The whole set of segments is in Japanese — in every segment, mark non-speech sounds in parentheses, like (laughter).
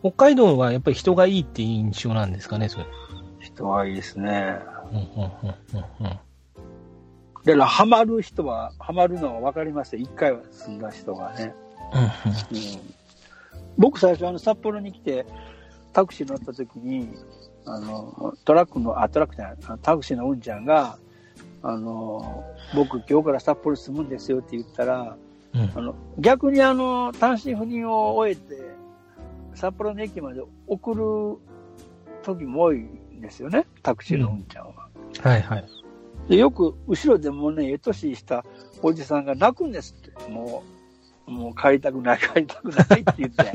北海道はやっぱり人がいいっていう印象なんですかね、それ。人はいいですね。うんうんうんうんうん。だから、ハマる人は、ハマるのは分かりますよ。一回は住んだ人がね。うんうん、僕最初あの札幌に来てタクシー乗った時にあのトラックのあトラックじゃないタクシーのうんちゃんがあの僕今日から札幌に住むんですよって言ったらうんあの逆にあの単身赴任を終えて札幌の駅まで送る時も多いんですよねタクシーのうんちゃんは。はいはい。でよく後ろでもうね、ええ年したおじさんが泣くんですって。もう、もう帰りたくない、帰りたくないって言って。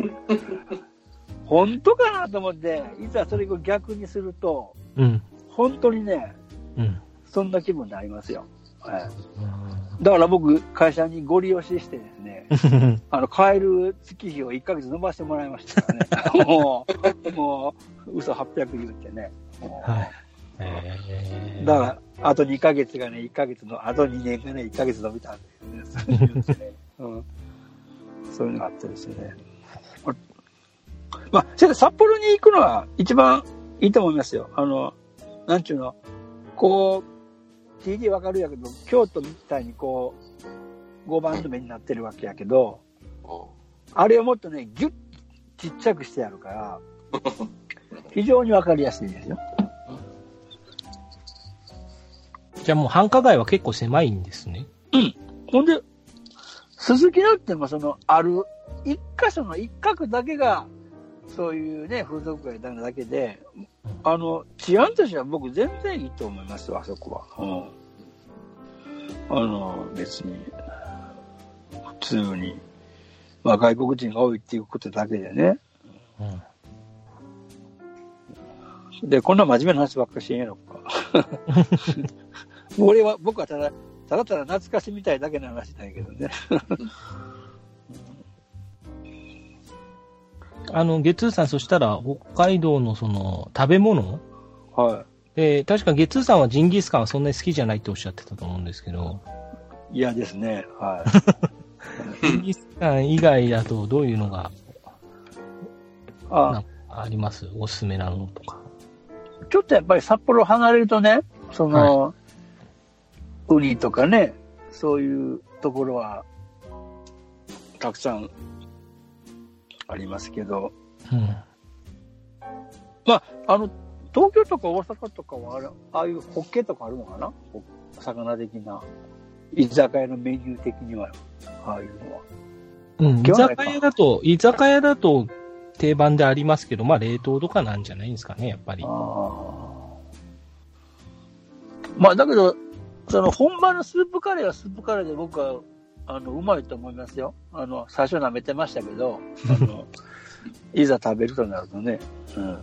(laughs) 本当かなと思って、いざそれを逆にすると、うん。本当にね、うん。そんな気分になりますよ。はい、だから僕、会社にご利用ししてですね、(laughs) あの、帰る月日を1ヶ月伸ばしてもらいましたからね。(laughs) もう、もう、嘘800言ってね。はい。えーだから、あと2ヶ月がね、1ヶ月の、あと2年がね、1ヶ月伸びたんで、ね、そういうねうん、そういうのがあってですね。まあ、それで札幌に行くのは一番いいと思いますよ。あの、なんちゅうの、こう、TD わかるやけど、京都みたいにこう、5番目になってるわけやけど、あれをもっとね、ギュッちっちゃくしてやるから、(laughs) 非常にわかりやすいですよ。じゃあもう繁華街は結構狭いんですね。ほんで、鈴木だってもその、ある、一箇所の一角だけが、そういうね、風俗街なだけで、あの、治安としては僕全然いいと思いますよ、あそこは。うん。あの、別に、普通に、まあ外国人が多いっていうことだけでね。うん。で、こんな真面目な話ばっかりしんやろか。(laughs) 俺は、僕はただ、ただただ懐かしみたいだけの話なんやけどね。あの、ゲツーさん、そしたら、北海道のその、食べ物？はい。え確かゲツーさんはジンギスカンはそんなに好きじゃないっておっしゃってたと思うんですけど、嫌ですね。はい。(laughs) ジンギスカン以外だとどういうのがああります？おすすめなのとか。ちょっとやっぱり札幌離れるとね、その、ウニとかね、そういうところは、たくさんありますけど、うん。まあ、あの、東京とか大阪とかはあれ、ああいうホッケとかあるのかな？ほ魚的な。居酒屋のメニュー的には、ああいうのは。うん、居酒屋だと、居酒屋だと定番でありますけど、まあ冷凍とかなんじゃないんですかね、やっぱり。ああ。まあ、だけど、その本場のスープカレーはスープカレーで僕は、あの、うまいと思いますよ。あの、最初舐めてましたけど、(laughs) あの、いざ食べるとなるとね、うん。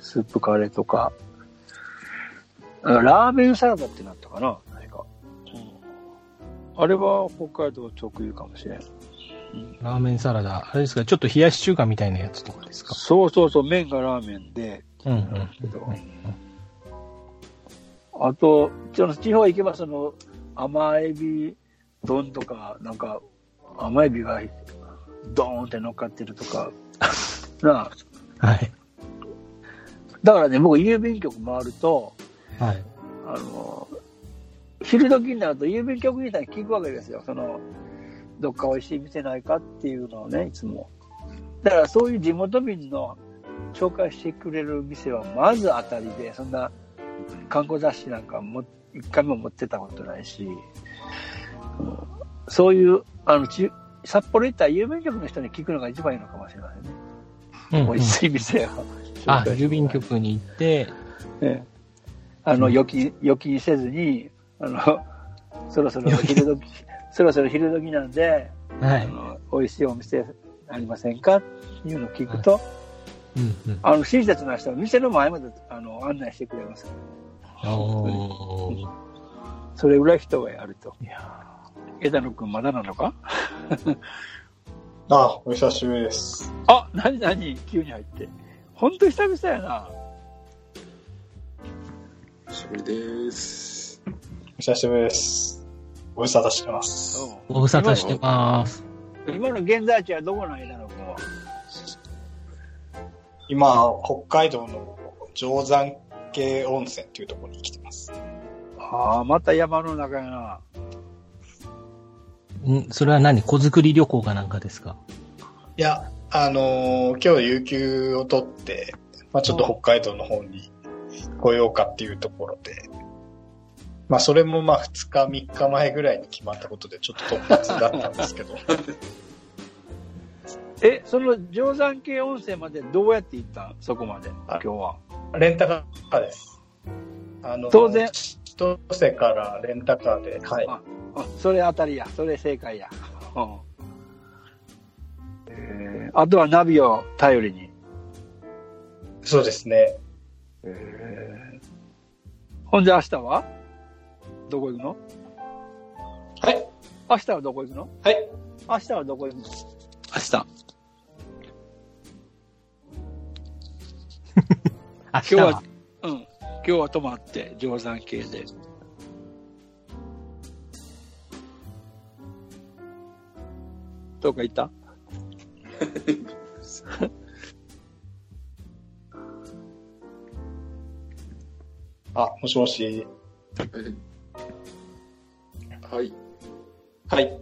スープカレーとか、あラーメンサラダってなったかな何か。うん。あれは北海道特有かもしれん。ラーメンサラダ、あれですか、ちょっと冷やし中華みたいなやつとかですか？そうそうそう、麺がラーメンで、うんうんあと、地方行けば、その、甘エビ丼とか、なんか、甘エビがドーンって乗っかってるとか、(laughs) なあ。はい。だからね、僕、郵便局回ると、はい。あの、昼時になると郵便局みたいに聞くわけですよ。その、どっか美味しい店ないかっていうのをね、いつも。だからそういう地元民の紹介してくれる店はまず当たりで、そんな観光雑誌なんかも一回も持ってたことないし、うんそういう、あの、ち札幌行ったら郵便局の人に聞くのが一番いいのかもしれませんね。うんうん美味しい店を。あ、郵便局に行って、ええあの、うん預金、預金せずに、あの、そろそろ昼時、そろそろ昼時なんで、はい。美味しいお店ありませんか？っていうのを聞くと、うんうん。あの、親切な人は店の前まであの案内してくれます。おーそれぐらい人がやると。いや枝野くんまだなのか？(laughs) あ、お久しぶりです。あ、なになに急に入って。ほんと久々やな。久しぶりです。お久しぶりです。ご無沙汰してます。うんご無沙汰してます。今の現在地はどこなんやろ、こ今、北海道の定山系温泉っていうところに来てます。ああ、また山の中やな。んそれは何？子作り旅行かなんかですか？いや、あのー今日有給を取って、まあちょっと北海道の方に来ようかっていうところで、まあそれもまあ2日3日前ぐらいに決まったことでちょっと突発だったんですけど、(laughs) え、その定山系温泉までどうやって行ったん？そこまで、今あ日は。レンタカーです。あの、当然千歳からレンタカーで、はい。あ、それ当たりや。それ正解や。うん。えーあとはナビを頼りに。そうですね。ほんで明日は？どこ行くの？はい。明日はどこ行くの？はい。明日はどこ行くの？明日。明日今日はは、うん。今日は泊まって、定山系で。どうか行った？(laughs) あ、もしもし。はい。はい。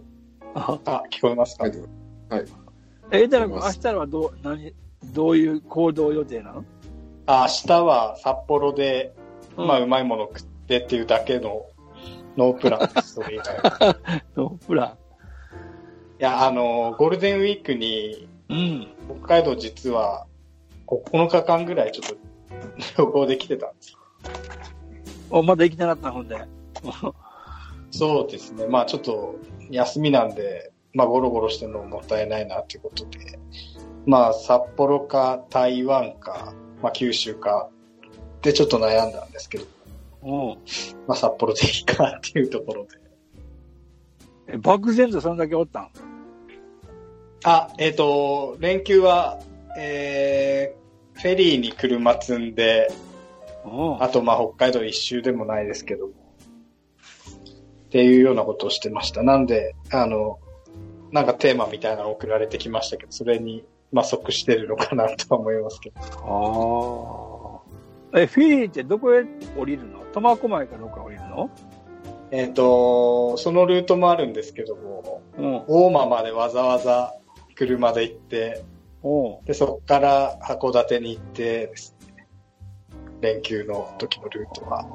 ああ、聞こえますか？はい。え、だから明日はどう、何、どういう行動予定なの？あ明日は札幌で、うんまあ、うまいもの食ってっていうだけのノープランです、それ以外は。(laughs) ほら。いや、あの、ゴールデンウィークに、うん。北海道実は、9日間ぐらいちょっと (laughs) 旅行できてたんですよ。お、まだ行きたかったほんで。そうですね。まあちょっと休みなんで、まあゴロゴロしてるのももったいないなっていうことで、まあ札幌か台湾か、まあ九州かでちょっと悩んだんですけど、うん。まあ札幌でいいかっていうところで。え、漠然とそんだけおったん？あ、えっ、と、連休は、えー、フェリーに車積んで、うん。あとまあ北海道一周でもないですけども、っていうようなことをしてました。なんで、あの、なんかテーマみたいなの送られてきましたけど、それに、まあ即してるのかなとは思いますけど。ああ。え、フィリーってどこへ降りるの？苫小牧かどっか降りるの？えっ、と、そのルートもあるんですけども、うん。大間までわざわざ車で行って、おうで、そこから函館に行ってですね、連休の時のルートは。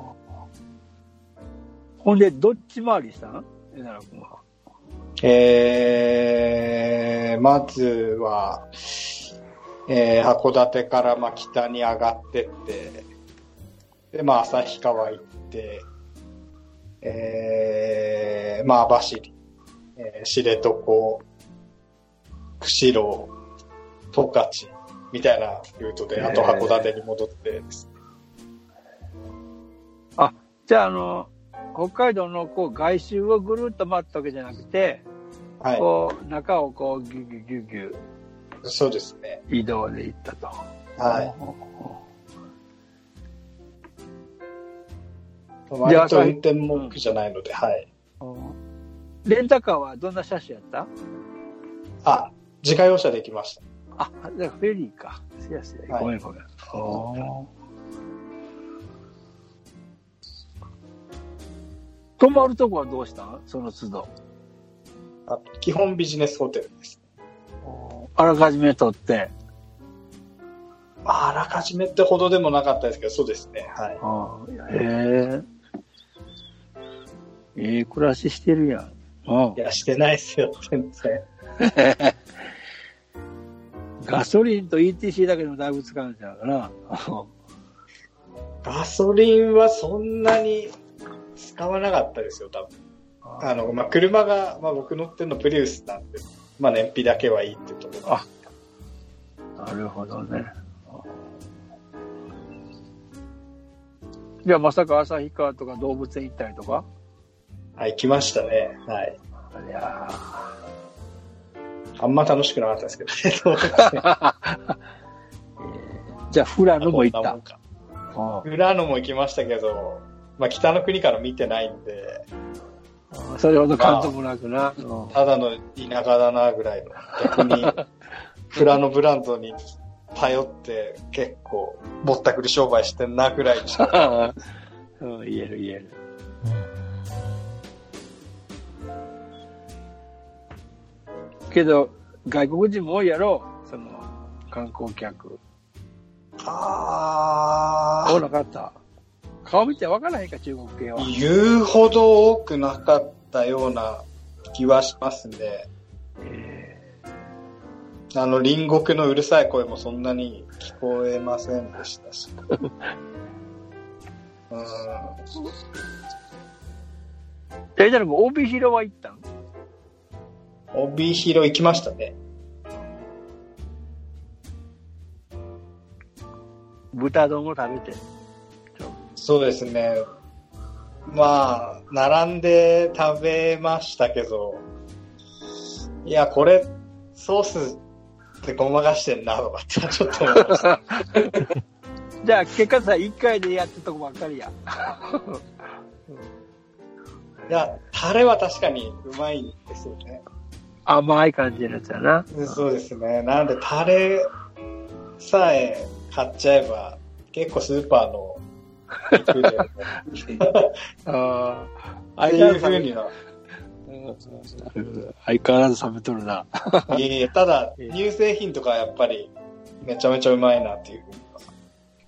ほんで、どっち回りしたん？えなら君は。えー、まずは、えー、函館からまあ北に上がってって、で、まあ旭川行って、えー、まあ網走、えー、知床、釧路、十勝みたいなルートで、あと函館に戻ってです。ねじゃあ、あの、北海道のこう外周をぐるっと回ったわけじゃなくて、はい、こう、中をこう、ギュギュギュギュそうですね。移動で行ったと。はい。割と運転も苦じゃないので、はい。い。レンタカーはどんな車種やった？あ、自家用車で行きました。あ、じゃあフェリーか。せやせや。はいごめんごめん。泊まるとこはどうした？んその都度。あ基本ビジネスホテルです。あらかじめ取って。まあ、あらかじめってほどでもなかったですけど、そうですね。はい。へえ。ええ暮らししてるやん。うんいや、してないですよ、全然。(laughs) ガソリンと ETC だけでもだいぶ使うんちゃうかな。ガソリンはそんなに使わなかったですよ、多分。あの、まあ、車が、まあ、僕乗ってるのプリウスなんで、まあ、燃費だけはいいってところ。あなるほどね。じゃあまさか旭川とか動物園行ったりとか？はい、来ましたね。はい。いやあんま楽しくなかったですけどね。(laughs) (laughs) じゃあ富良野も行ったこんなもん。か裏野も行きましたけど、まあ、北の国から見てないんで、あそれほど感動もなくな。うんただの田舎だなぐらいの。逆に、フラノブランドに頼って結構ぼったくり商売してんなぐらいにしか。(laughs) うん、言える言える。けど、外国人も多いやろ、その、観光客。あ多なかった？顔見てわからへんか、中国系は。言うほど多くなかったような気はしますね。えあの、隣国のうるさい声もそんなに聞こえませんでしたし。(laughs) うん。ー、じゃあ、じゃあ、帯広は行ったん？帯広行きましたね。豚丼を食べて。そうですね。まあ、並んで食べましたけど、いや、これ、ソースってごまかしてんな、とかってちょっと思いました。(laughs) じゃあ、結果さ、一回でやってたとこばっかりや。(laughs) いや、タレは確かにうまいんですよね。甘い感じのやつやな。そうですね。なんで、タレさえ買っちゃえば、結構スーパーのああ。っていう風には。相変わらず食べとるな。いえいえ、ただ、乳製品とかはやっぱり、めちゃめちゃうまいなっていう。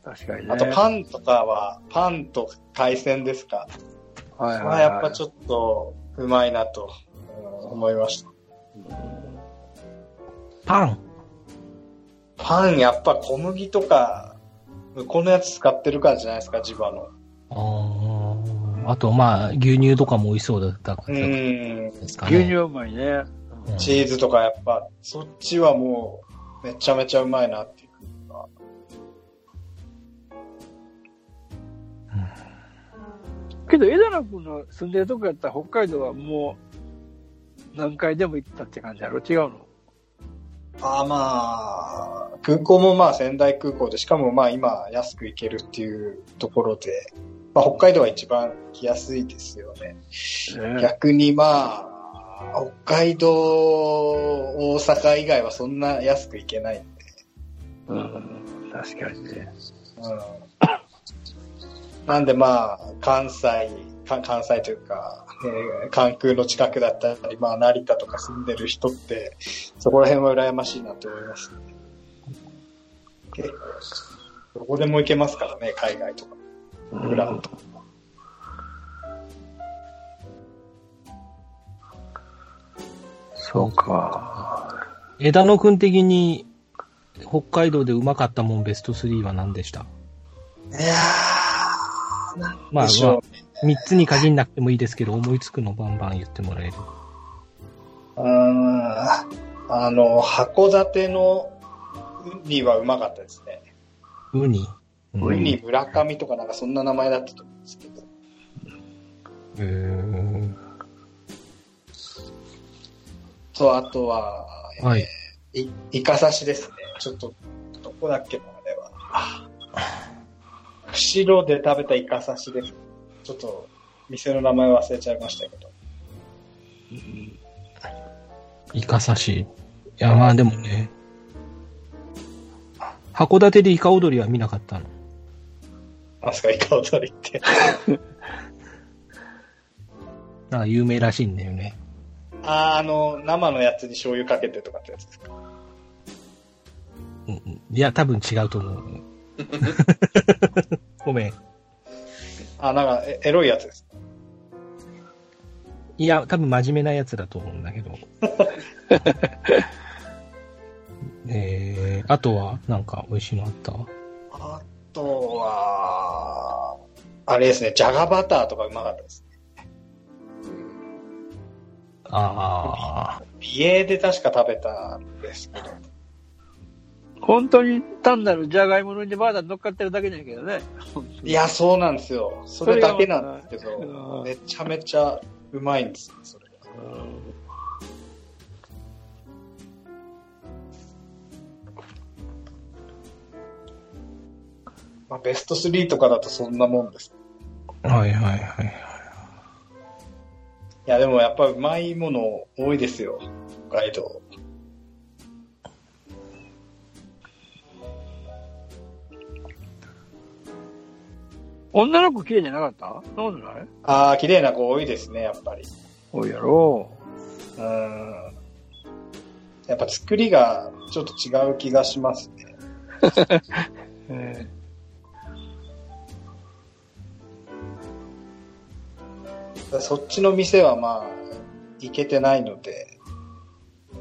確かにね。あと、パンとかは、パンと海鮮ですか。はいはい、まあ、やっぱちょっと、うまいなと、うん思いました。パン？パン、やっぱ小麦とか、向こうのやつ使ってるからじゃないですか、地場の。あーあと、まあ、牛乳とかも美味しそうだったからうん。ですかね。牛乳うまいね。うんチーズとかやっぱ、そっちはもう、めちゃめちゃうまいなっていうか。けど、枝野君の住んでるとこやったら北海道はもう何回でも行ったって感じやろ？違うの？ああまあ、空港もまあ仙台空港で、しかもまあ今安く行けるっていうところで、まあ北海道は一番来やすいですよね。ね逆にまあ、北海道、大阪以外はそんな安く行けないんで。うん。確かにね。うん。なんでまあ、関西、か関西というか、えー関空の近くだったり、まあ成田とか住んでる人って、そこら辺は羨ましいなと思いますね。結構、どこでも行けますからね、海外とか。ブランド。そうか。枝野くん的に、北海道でうまかったもんベスト3は何でした？いやー、なんまあ、でしょう。3つに限んなくてもいいですけど、思いつくのバンバン言ってもらえる。うーんあの、函館のウニはうまかったですね。ウニ。うんウニ村上とかなんかそんな名前だったと思うんですけど。へーと、あとは、はい。えーい、イカ刺しですね。ちょっと、どこだっけな、あれは。あ釧路で食べたイカ刺しです。ちょっと、店の名前忘れちゃいましたけど。イカ刺し。いや、まあでもね。函館でイカ踊りは見なかったの？なんすか、イカ踊りって。なんか有名らしいんだよね。あー、あの、生のやつに醤油かけてとかってやつですか？うんうんいや、多分違うと思う。ごめん。あ、なんか、えエロいやつです。いや、多分真面目なやつだと思うんだけど。(laughs) えー、あとは、なんか美味しいのあった？あとは、あれですね、じゃがバターとかうまかったです。あ美瑛で確か食べたんですけど。本当に単なるじゃがいものにバーダー乗っかってるだけなんやけどね。いや、そうなんですよ。それだけなんですけど、ためちゃめちゃうまいんですよ、それが。まあ、ベスト3とかだとそんなもんです。あ。はいはいはい。いや、でもやっぱうまいもの多いですよ、北海道。女の子綺麗じゃなかった？そんなことない？ああ、綺麗な子多いですね、やっぱり。多いやろうん。やっぱ作りがちょっと違う気がしますね。えそっちの店はまあ、行けてないので、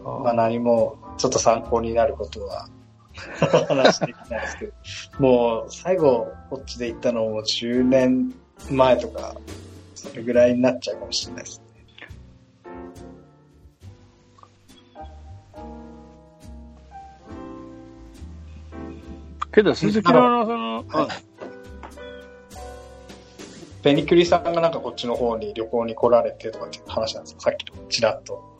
まあ何もちょっと参考になることは (laughs) 話できないですけど、もう最後こっちで行ったのも10年前とか、それぐらいになっちゃうかもしれないですね。けど、鈴木ののその、はいペニクリさんがなんかこっちの方に旅行に来られてとかっていう話なんですかさっきのちらっと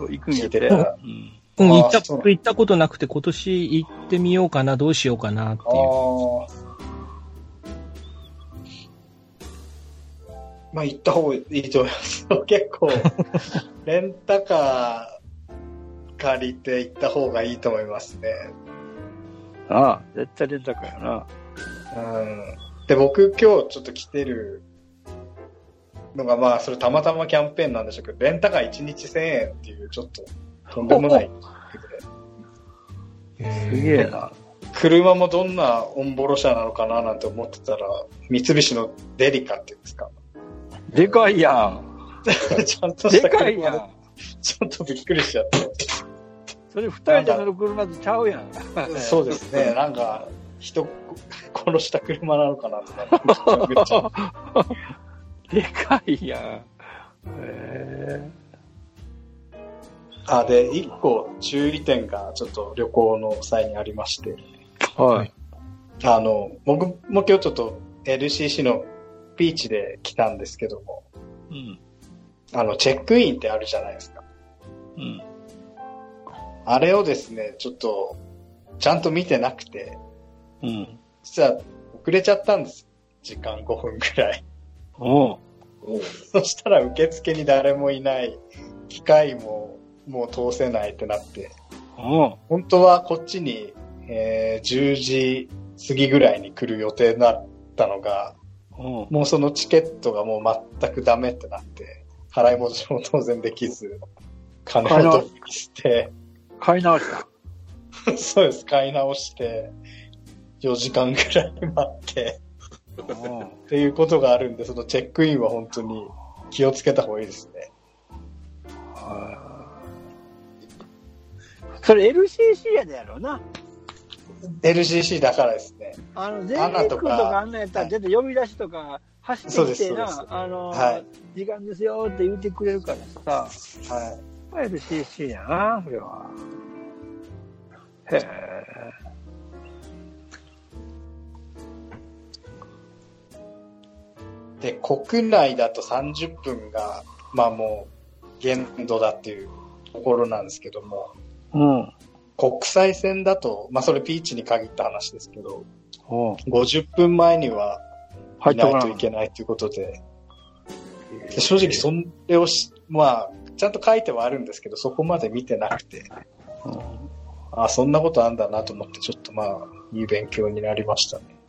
そう、行くんや聞いてたら。うん。うん、行った、行ったことなくて今年行ってみようかな、どうしようかなってあいう。あ。まあ行った方がいいと思います。(laughs) 結構、(laughs) レンタカー借りて行った方がいいと思いますね。ああ、絶対レンタカーやな。うん。で、僕今日ちょっと来てるのが、まあそれたまたまキャンペーンなんでしょうけど、レンタカー1日1000円っていうちょっととんでもない。すげえな。車もどんなオンボロ車なのかななんて思ってたら、三菱のデリカっていうんですか。でかいやん。(laughs) ちゃんとしたでかいやん。ちょっとびっくりしちゃって。それ二人で乗る車とちゃうやん。そうですね。なんか、人殺した車なのかなとか。(laughs) でかいやん。へえ。あ、で、一個注意点がちょっと旅行の際にありまして、はい。あの、僕も今日ちょっと LCC のビーチで来たんですけども、うん。あの、チェックインってあるじゃないですか。うん。あれをですね、ちょっと、ちゃんと見てなくて、うん。実は遅れちゃったんです。時間5分くらい。おう。そしたら受付に誰もいない、機械ももう通せないってなって。本当はこっちに、えー10時過ぎぐらいに来る予定だったのが。もうそのチケットがもう全くダメってなって、払い戻しも当然できず、金を取りして、買い直した？(laughs) そうです、買い直して、4時間ぐらい待って、っていうことがあるんで、そのチェックインは本当に気をつけた方がいいですね。それ LCC やでやろうな。LCC だからですね。あの、全日空とかあんなんやったら、絶対呼び出しとか走ってきてなで、あの、はい時間ですよって言ってくれるからさ、はい。LCC やな、それは。へえ。で、国内だと30分が、まあもう、限度だっていうところなんですけども、うん。国際線だと、まあそれピーチに限った話ですけど、おう50分前には入ってこな。いないといけないということで、で正直それをし、まあ、ちゃんと書いてはあるんですけど、そこまで見てなくて、あそんなことあんだなと思って、ちょっとまあ、いい勉強になりましたね。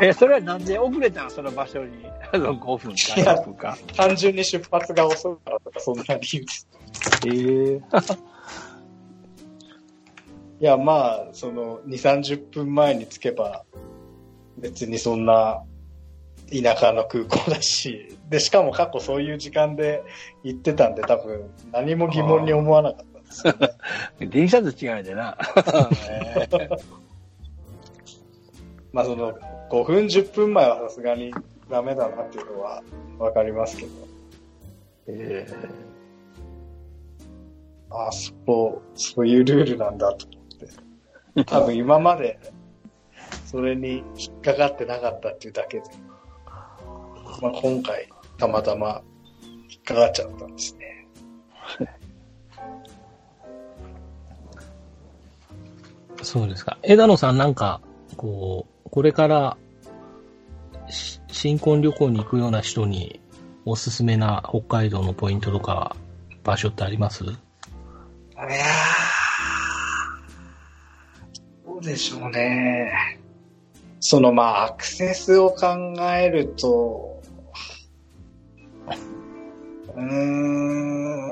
え、それはなんで遅れたんその場所に。あの、5分か10分か。単純に出発が遅いからとか、そんな理由です。ええ (laughs) いや、まあ、その、2、30分前に着けば、別にそんな、田舎の空港だし、で、しかも過去そういう時間で行ってたんで、多分、何も疑問に思わなかったんですよね。(laughs) 電車と違いでな。(laughs) まあ、その、5分、10分前はさすがにダメだなっていうのはわかりますけど、えああ、そう、そういうルールなんだと思って。(laughs) 多分今まで、それに引っかかってなかったっていうだけで、まあ今回、たまたま引っかかっちゃったんですね。(laughs) そうですか。枝野さんなんか、こう、これから新婚旅行に行くような人におすすめな北海道のポイントとか場所ってあります？いや、どうでしょうね。そのまあ、アクセスを考えると、うん、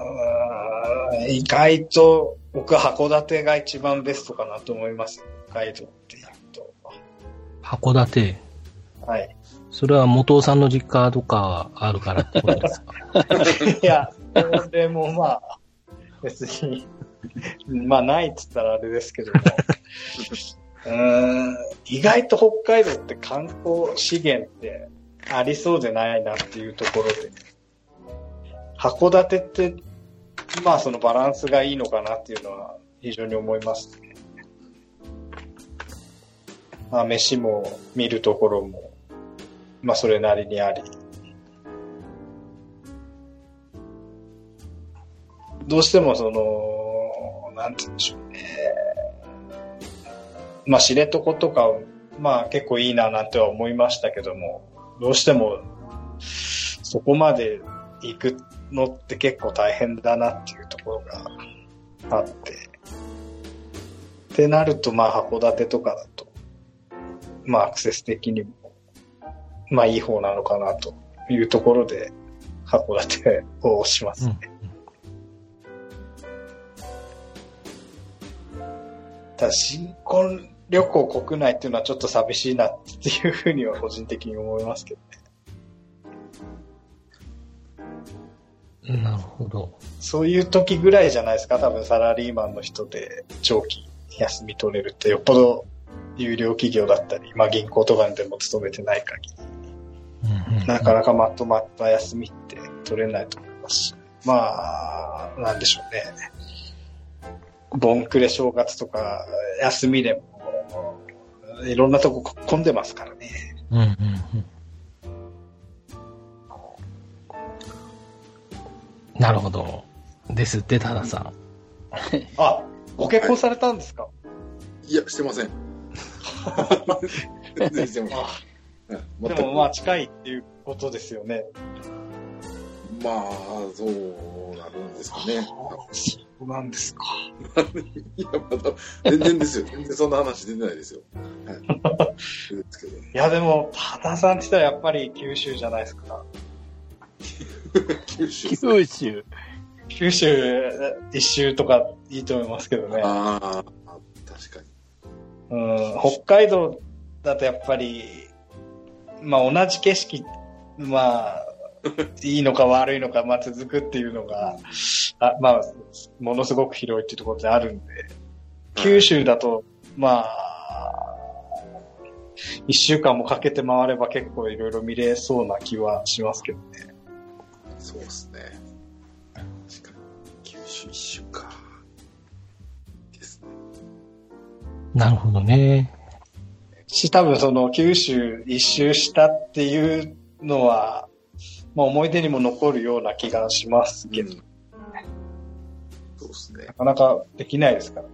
意外と僕函館が一番ベストかなと思います。北海道っていう。函館。はい。それは元尾さんの実家とかあるからってことですか？(laughs) いや、それもまあ、別に、まあないっつったらあれですけども。(laughs) うーん意外と北海道って観光資源ってありそうでないなっていうところで、函館って、まあそのバランスがいいのかなっていうのは非常に思いますね。まあ飯も見るところも、まあそれなりにあり。どうしてもその、なんて言うんでしょうね。まあ知床とか、まあ結構いいななんては思いましたけども、どうしてもそこまで行くのって結構大変だなっていうところがあって。ってなるとまあ函館とかだと、まあアクセス的にも、まあいい方なのかなというところで、函館を押しますね。ただ新婚旅行国内っていうのはちょっと寂しいなっていうふうには個人的に思いますけどね。なるほど。そういう時ぐらいじゃないですか、多分サラリーマンの人で長期休み取れるってよっぽど有料企業だったり、まあ銀行とかでも勤めてない限り、なかなかまとまった休みって取れないと思いますし、まあ、なんでしょうね。ボンクレ正月とか休みでも、いろんなとこ混んでますからね。うんうんうんなるほど。ですって、タダさん。あ、ご結婚されたんですか？いや、してません。全然してま。あはいでもまあ近いっていうことですよね。まあ、そうなるんですかね。そうなんですか。(laughs) いや、まだ、全然ですよ。全然そんな話出てないですよ。はい。ですけど。いやでも、多田さんって言ったらやっぱり九州じゃないですか。九州。九州。九州一周とかいいと思いますけどね。ああ、確かに。うん、北海道だとやっぱり、まあ同じ景色、まあ、(laughs) いいのか悪いのか、まあ続くっていうのが、あまあ、ものすごく広いっていうところであるんで、九州だと、まあ、一週間もかけて回れば結構いろいろ見れそうな気はしますけどね。そうですね。確かに。九州一周か。なるほどね。し、多分その九州一周したっていうのは、まあ思い出にも残るような気がしますけど、うんそうですねな。かなかできないですから。(laughs)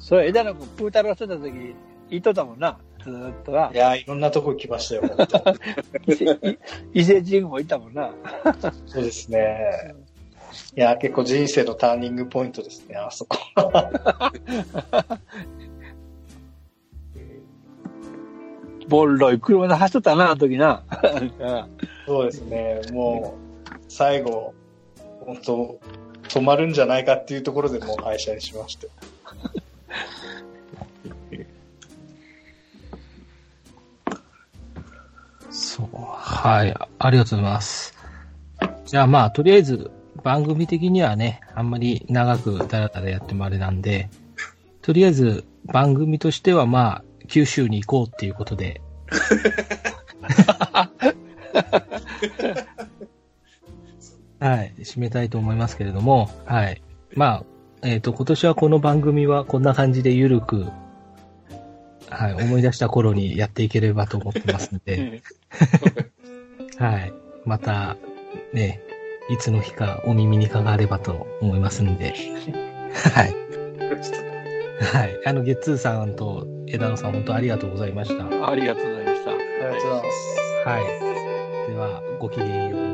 それ、枝野君、プータローしてた時、言っとったもんな。ずーっとな。いやー、いろんなとこ行きましたよ、(laughs) 伊勢神宮も行ったもんな。そうですね。いやー、結構人生のターニングポイントですね、あそこ。(laughs) ボンロイ車で走っとったな、あの時な。(laughs) そうですね、もう、最後、本当止まるんじゃないかっていうところでもう廃車にしました。(laughs) そう。はい。ありがとうございます。じゃあまあ、とりあえず、番組的にはね、あんまり長くだらだらやってもあれなんで、とりあえず、番組としてはまあ、九州に行こうっていうことで。(laughs) はい。締めたいと思いますけれども、はい。まあ、えっ、と、今年はこの番組はこんな感じでゆるく、はい、思い出した頃にやっていければと思ってますので、(laughs) はい。また、ね、いつの日かお耳にかかればと思いますんで、はい。はい。あの、ゲッツーさんと枝野さん本当ありがとうございました。ありがとうございました。ありがとうございます。はい。では、ごきげんよう。